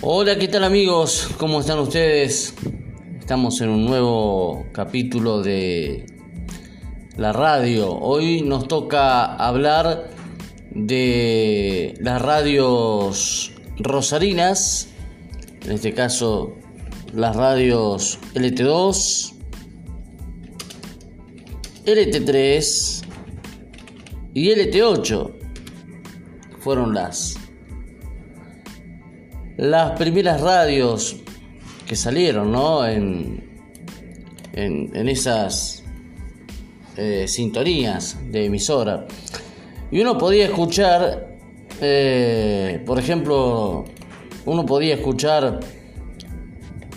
Hola, ¿qué tal amigos? ¿Cómo están ustedes? Estamos en un nuevo capítulo de la radio. Hoy nos toca hablar de las radios rosarinas, en este caso las radios LT2, LT3 y LT8 fueron las las primeras radios que salieron ¿no? en, en, esas eh, sintonías de emisora. Y uno podía escuchar, eh, por ejemplo, uno podía escuchar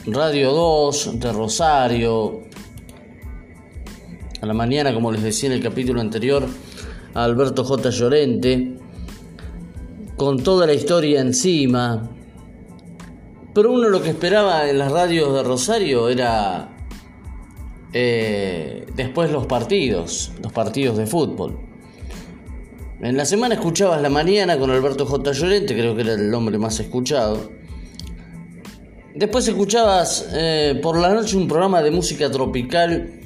Radio 2 de Rosario, a la mañana, como les decía en el capítulo anterior, a Alberto J. Llorente, con toda la historia encima, pero uno lo que esperaba en las radios de Rosario era eh, después los partidos, los partidos de fútbol. En la semana escuchabas la mañana con Alberto J. Llorente, creo que era el hombre más escuchado. Después escuchabas eh, por la noche un programa de música tropical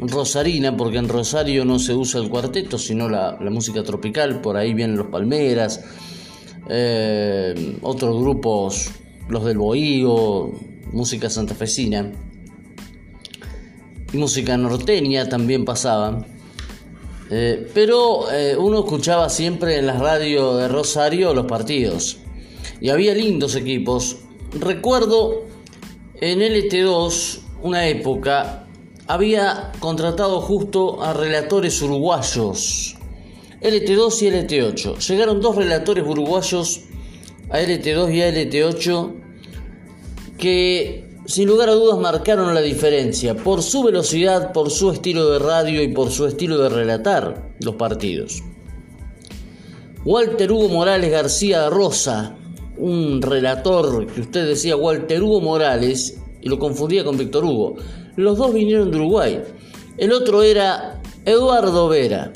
rosarina, porque en Rosario no se usa el cuarteto, sino la, música tropical, por ahí vienen los Palmeras, eh, otros grupos los del Bohío, música santafesina y música norteña también pasaba. Eh, pero eh, uno escuchaba siempre en las radios de Rosario los partidos y había lindos equipos. Recuerdo en LT2 una época había contratado justo a relatores uruguayos. LT2 y LT8. Llegaron dos relatores uruguayos a LT2 y a LT8 que sin lugar a dudas marcaron la diferencia por su velocidad, por su estilo de radio y por su estilo de relatar los partidos. Walter Hugo Morales García Rosa, un relator que usted decía Walter Hugo Morales y lo confundía con Víctor Hugo. Los dos vinieron de Uruguay. El otro era Eduardo Vera.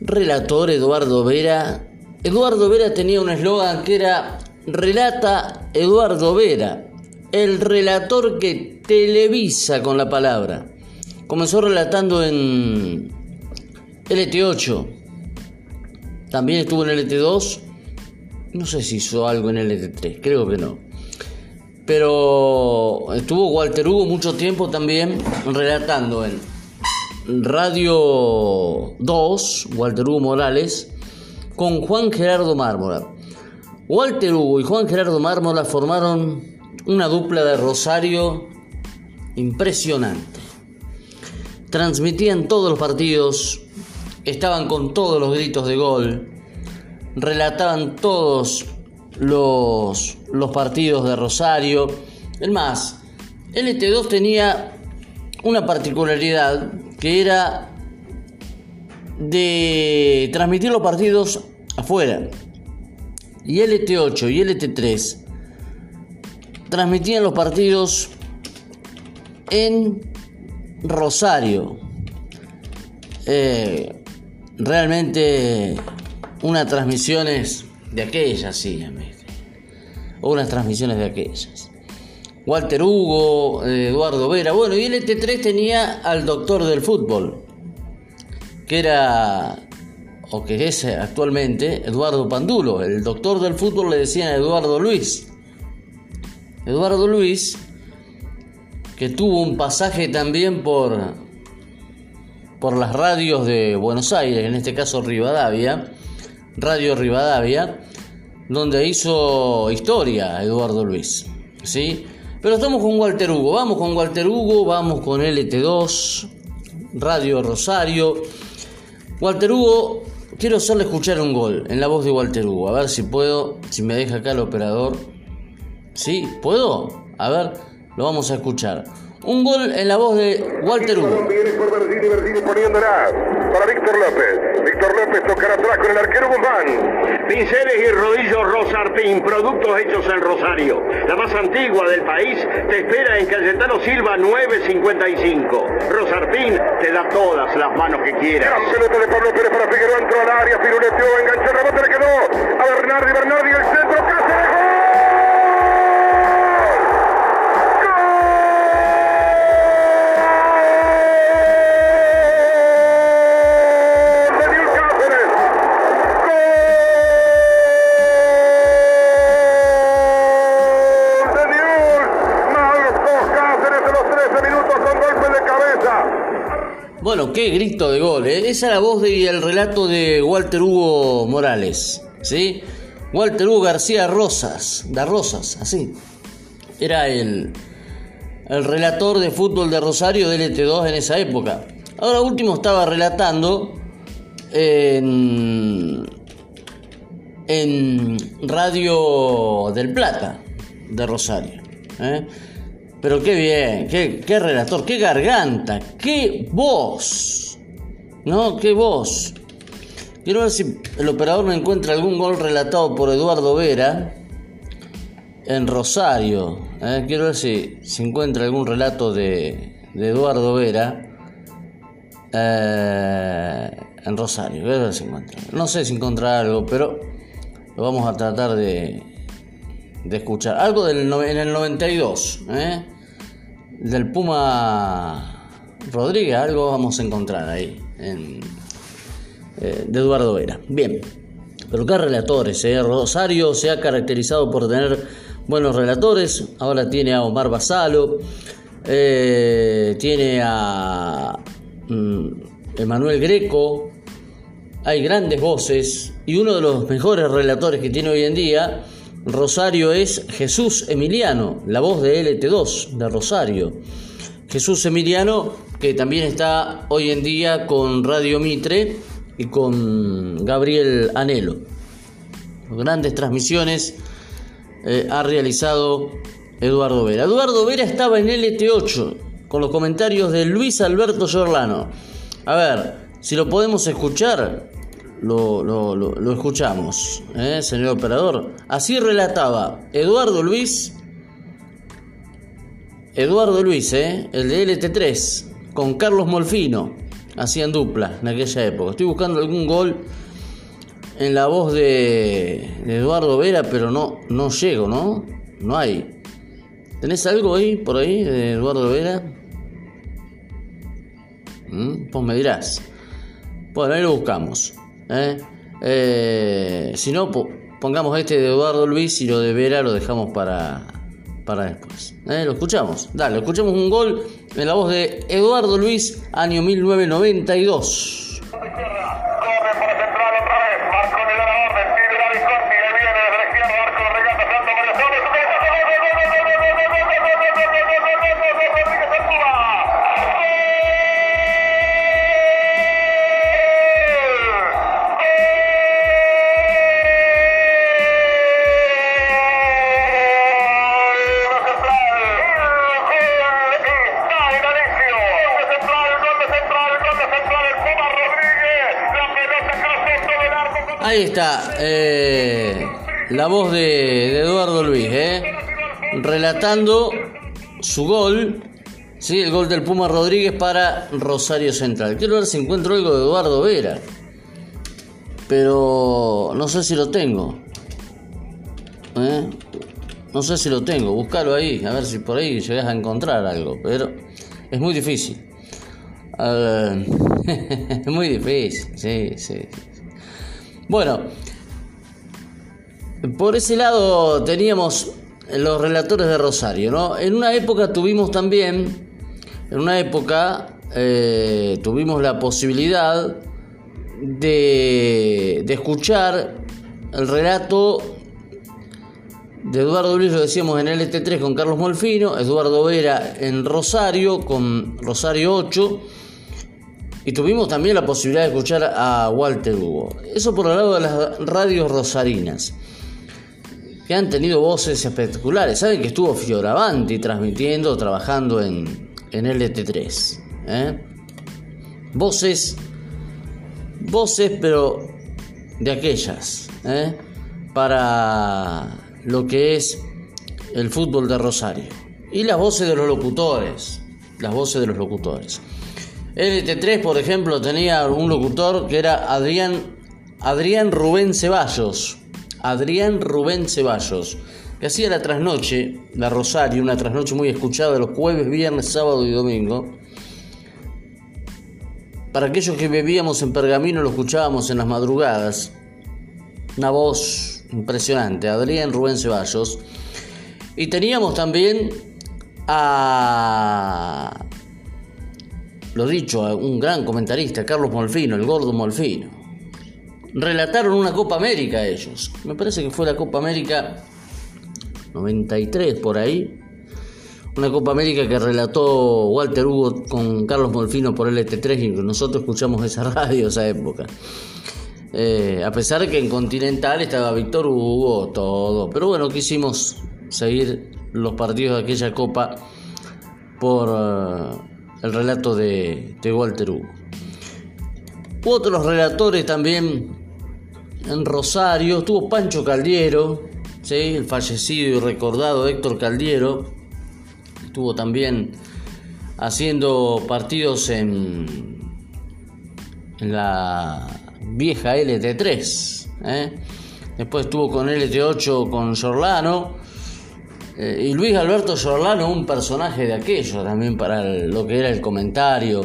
Relator Eduardo Vera Eduardo Vera tenía un eslogan que era Relata Eduardo Vera, el relator que televisa con la palabra. Comenzó relatando en LT8, también estuvo en LT2, no sé si hizo algo en LT3, creo que no. Pero estuvo Walter Hugo mucho tiempo también relatando en Radio 2, Walter Hugo Morales, con Juan Gerardo Mármora. Walter Hugo y Juan Gerardo Mármora formaron una dupla de Rosario impresionante. Transmitían todos los partidos, estaban con todos los gritos de gol, relataban todos los, los partidos de Rosario. Es más, LT2 tenía una particularidad que era de transmitir los partidos afuera. Y LT8 y LT3 transmitían los partidos en Rosario. Eh, realmente unas transmisiones de aquellas, sí, unas transmisiones de aquellas. Walter Hugo, Eduardo Vera, bueno, y LT3 tenía al doctor del fútbol, que era, o que es actualmente, Eduardo Pandulo. El doctor del fútbol le decían a Eduardo Luis. Eduardo Luis, que tuvo un pasaje también por, por las radios de Buenos Aires, en este caso Rivadavia, Radio Rivadavia, donde hizo historia Eduardo Luis. ¿sí? Pero estamos con Walter Hugo, vamos con Walter Hugo, vamos con LT2, Radio Rosario. Walter Hugo, quiero hacerle escuchar un gol en la voz de Walter Hugo. A ver si puedo, si me deja acá el operador. ¿Sí? ¿Puedo? A ver, lo vamos a escuchar. Un gol en la voz de Walter Hugo. Para Víctor López. Víctor López tocará atrás con el arquero Guzmán. Pinceles y rodillos Rosartín, productos hechos en Rosario. La más antigua del país te espera en Cayetano Silva 955. Rosartín te da todas las manos que quieras. La pelota de Pablo Pérez para Figueroa entró al área, piruleteó, enganchó, rebote le quedó a Bernardi, Bernardi el centro, Cáceres, qué grito de gol, ¿eh? Esa es la voz y el relato de Walter Hugo Morales, ¿sí? Walter Hugo García Rosas, de Rosas, así. Era el, el relator de fútbol de Rosario del LT2 en esa época. Ahora último estaba relatando en, en Radio del Plata de Rosario. ¿eh? Pero qué bien, qué, qué relator, qué garganta, qué voz. ¿No? Qué voz. Quiero ver si el operador me encuentra algún gol relatado por Eduardo Vera en Rosario. ¿eh? Quiero ver si, se encuentra algún relato de, Eduardo Vera eh, en Rosario. Quiero ver si encuentra. No sé si encuentra algo, pero lo vamos a tratar de, de escuchar. Algo del, en el 92. ¿eh? Del Puma Rodríguez, algo vamos a encontrar ahí, en, eh, de Eduardo Vera. Bien, pero qué relatores, eh? Rosario se ha caracterizado por tener buenos relatores, ahora tiene a Omar Basalo, eh, tiene a mm, Emanuel Greco, hay grandes voces y uno de los mejores relatores que tiene hoy en día Rosario es Jesús Emiliano, la voz de LT2 de Rosario. Jesús Emiliano, que también está hoy en día con Radio Mitre y con Gabriel Anelo. Grandes transmisiones eh, ha realizado Eduardo Vera. Eduardo Vera estaba en LT8 con los comentarios de Luis Alberto Giorlano. A ver, si lo podemos escuchar, lo, lo, escuchamos, ¿eh, señor operador. Así relataba Eduardo Luis, Eduardo Luis, ¿eh? el de LT3, con Carlos Molfino, hacían dupla en aquella época. Estoy buscando algún gol en la voz de, Eduardo Vera, pero no, no llego, ¿no? No hay. ¿Tenés algo ahí, por ahí, de Eduardo Vera? ¿Mm? Pues me dirás. Bueno, ahí lo buscamos. ¿Eh? Eh, si no, pongamos este de Eduardo Luis y lo de Vera lo dejamos para, para después. ¿eh? Lo escuchamos. Dale, escuchamos un gol en la voz de Eduardo Luis, año 1992. Ahí está, eh, la voz de, Eduardo Luis, eh, relatando su gol, ¿sí? el gol del Puma Rodríguez para Rosario Central. Quiero ver si encuentro algo de Eduardo Vera, pero no sé si lo tengo. ¿eh? No sé si lo tengo, búscalo ahí, a ver si por ahí llegas a encontrar algo, pero es muy difícil. es muy difícil, sí, sí. Bueno, por ese lado teníamos los relatores de Rosario, ¿no? En una época tuvimos también, en una época eh, tuvimos la posibilidad de, de escuchar el relato de Eduardo Luis, decíamos en LT3 con Carlos Molfino, Eduardo Vera en Rosario con Rosario 8 y tuvimos también la posibilidad de escuchar a Walter Hugo. Eso por el lado de las radios rosarinas, que han tenido voces espectaculares. Saben que estuvo Fioravanti transmitiendo, trabajando en, en LT3. ¿eh? Voces, voces, pero de aquellas, ¿eh? para lo que es el fútbol de Rosario. Y las voces de los locutores, las voces de los locutores. LT3, por ejemplo, tenía un locutor que era Adrián, Adrián Rubén Ceballos. Adrián Rubén Ceballos, que hacía la trasnoche, la Rosario, una trasnoche muy escuchada los jueves, viernes, sábado y domingo. Para aquellos que bebíamos en pergamino, lo escuchábamos en las madrugadas. Una voz impresionante, Adrián Rubén Ceballos. Y teníamos también a lo dicho, a un gran comentarista, Carlos Molfino, el gordo Molfino. Relataron una Copa América ellos. Me parece que fue la Copa América 93 por ahí. Una Copa América que relató Walter Hugo con Carlos Molfino por LT3 y nosotros escuchamos esa radio esa época. Eh, a pesar de que en Continental estaba Víctor Hugo, todo. Pero bueno, quisimos seguir los partidos de aquella Copa por eh, el relato de, de Walter Hugo. Otros relatores también en Rosario, estuvo Pancho Caldiero, ¿sí? el fallecido y recordado Héctor Caldiero, estuvo también haciendo partidos en, la vieja LT3. ¿eh? Después estuvo con LT8 con Sorlano. Eh, y Luis Alberto Sorlano, un personaje de aquello también para lo que era el comentario.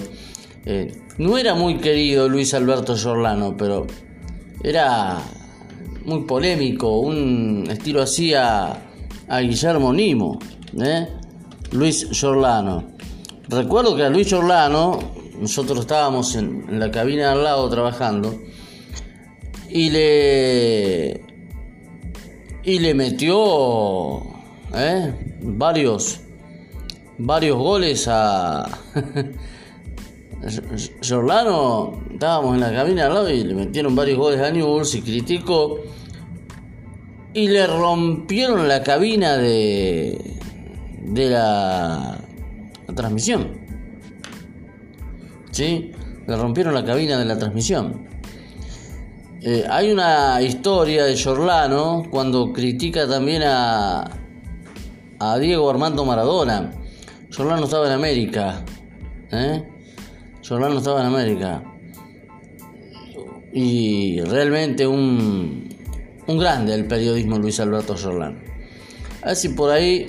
Eh, no era muy querido Luis Alberto Sorlano, pero era muy polémico, un estilo así a, Guillermo Nimo, Luis Sorlano. Recuerdo que a Luis Sorlano, nosotros estábamos en, la cabina al lado trabajando, y le y le metió ¿eh? varios varios goles a Jorlano estábamos en la cabina y le metieron varios goles a Newell's y criticó. Y le rompieron la cabina de de la, transmisión. ¿sí? le rompieron la cabina de la transmisión. Eh, hay una historia de Giorlano cuando critica también a, a Diego Armando Maradona. Giorlano estaba en América. ¿eh? Giorlano estaba en América. Y realmente un, un grande el periodismo Luis Alberto Giorlano. A ver si por ahí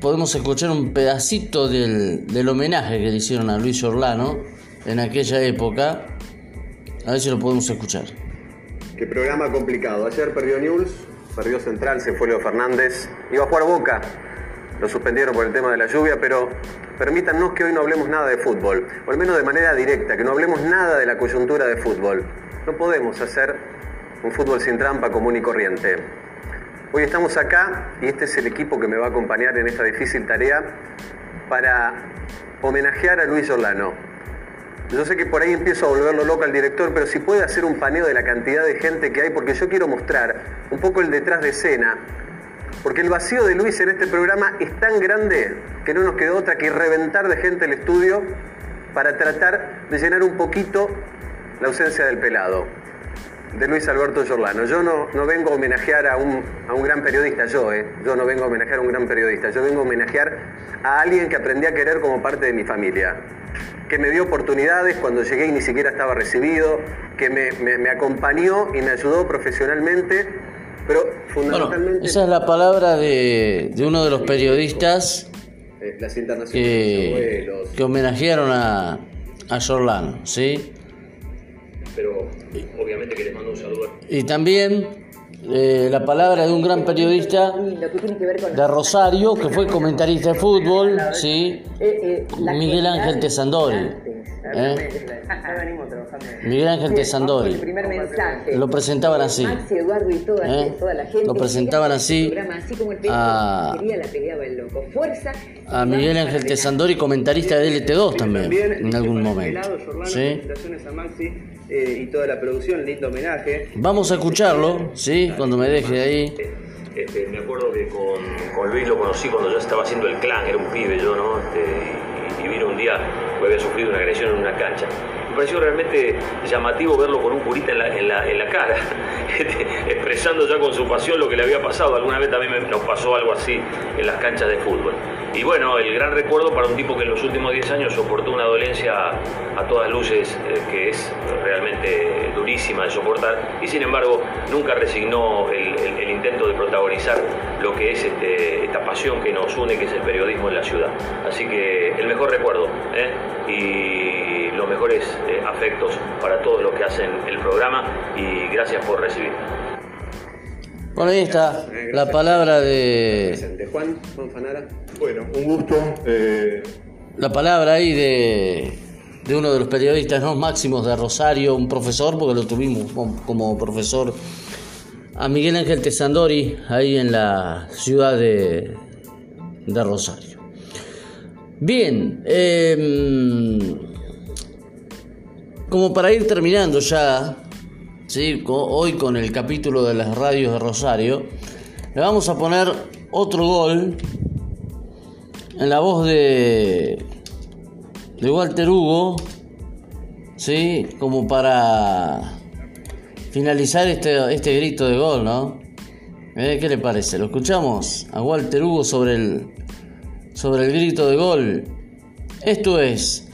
podemos escuchar un pedacito del, del homenaje que le hicieron a Luis Giorlano en aquella época. A ver si lo podemos escuchar. Qué programa complicado. Ayer perdió Newell's, perdió Central, se fue Leo Fernández. Iba a jugar Boca, lo suspendieron por el tema de la lluvia, pero permítanos que hoy no hablemos nada de fútbol, o al menos de manera directa, que no hablemos nada de la coyuntura de fútbol. No podemos hacer un fútbol sin trampa común y corriente. Hoy estamos acá y este es el equipo que me va a acompañar en esta difícil tarea para homenajear a Luis Orlano yo sé que por ahí empiezo a volverlo loco al director, pero si puede hacer un paneo de la cantidad de gente que hay, porque yo quiero mostrar un poco el detrás de escena, porque el vacío de Luis en este programa es tan grande que no nos quedó otra que reventar de gente el estudio para tratar de llenar un poquito la ausencia del pelado, de Luis Alberto Giordano. Yo no, no vengo a homenajear a un, a un gran periodista, yo, eh. yo no vengo a homenajear a un gran periodista, yo vengo a homenajear a alguien que aprendí a querer como parte de mi familia que me dio oportunidades cuando llegué y ni siquiera estaba recibido, que me, acompañó y me ayudó profesionalmente, pero fundamentalmente... esa es la palabra de, uno de los periodistas eh, las que, que homenajearon a, a Jorlán, ¿sí? Pero obviamente que les mando un saludo. Y también eh, la palabra de un gran periodista de Rosario, que fue comentarista de fútbol, ¿sí? Eh, eh, Miguel Ángel Tesandori. Miguel Ángel Tesandori. Lo presentaban así. Lo presentaban así a, a Miguel Ángel Tesandori, comentarista de LT2 también, en algún momento. ¿Sí? Eh, y toda la producción, lindo homenaje. Vamos a escucharlo, ¿sí? Cuando me deje ahí. Este, me acuerdo que con, Luis lo conocí cuando yo estaba haciendo el clan, era un pibe yo, ¿no? Este, y, vino un día, que había sufrido una agresión en una cancha pareció realmente llamativo verlo con un curita en la, en la, en la cara, este, expresando ya con su pasión lo que le había pasado. Alguna vez también nos pasó algo así en las canchas de fútbol. Y bueno, el gran recuerdo para un tipo que en los últimos 10 años soportó una dolencia a todas luces eh, que es realmente durísima de soportar y sin embargo nunca resignó el, intento de protagonizar lo que es este, esta pasión que nos une, que es el periodismo en la ciudad. Así que el mejor recuerdo ¿eh? y los mejores eh, afectos para todos los que hacen el programa y gracias por recibir. Bueno, ahí está la palabra de... Juan, Juan Fanara. Bueno, un gusto. Eh, la palabra ahí de, de uno de los periodistas no máximos de Rosario, un profesor, porque lo tuvimos como profesor, a Miguel Ángel Tesandori, ahí en la ciudad de, de Rosario. Bien, em, como para ir terminando ya, hoy con el capítulo de las radios de Rosario, le vamos a poner otro gol en la voz de de Walter Hugo, ¿sí? Como para finalizar este, este grito de gol, ¿no? ¿Eh? ¿Qué le parece? Lo escuchamos a Walter Hugo sobre el, sobre el grito de gol. Esto es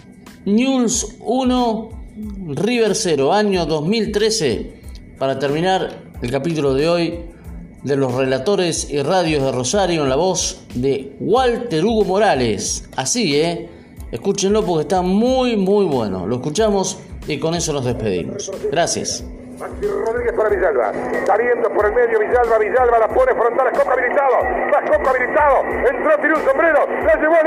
News 1, River 0, año 2013, para terminar el capítulo de hoy de los relatores y radios de Rosario en la voz de Walter Hugo Morales. Así, ¿eh? Escúchenlo porque está muy, muy bueno. Lo escuchamos y con eso nos despedimos. Gracias. Maxi Rodríguez para Villalba. Saliendo por el medio Villalba. Villalba la pone frontal. Escoco habilitado. Escoco habilitado. Entró, tiró un sombrero. La llevó a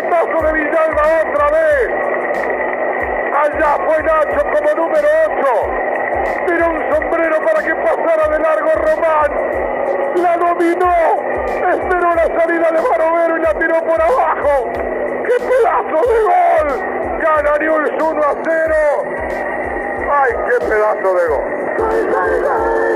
pelotazo de Villalba otra vez. Allá fue Nacho como número 8. Tiró un sombrero para que pasara de largo Román. La dominó. Esperó la salida de Barovero y la tiró por abajo. ¡Qué pedazo de gol! Gana Newell's 1 a 0. ¡Ay, qué pedazo de gol!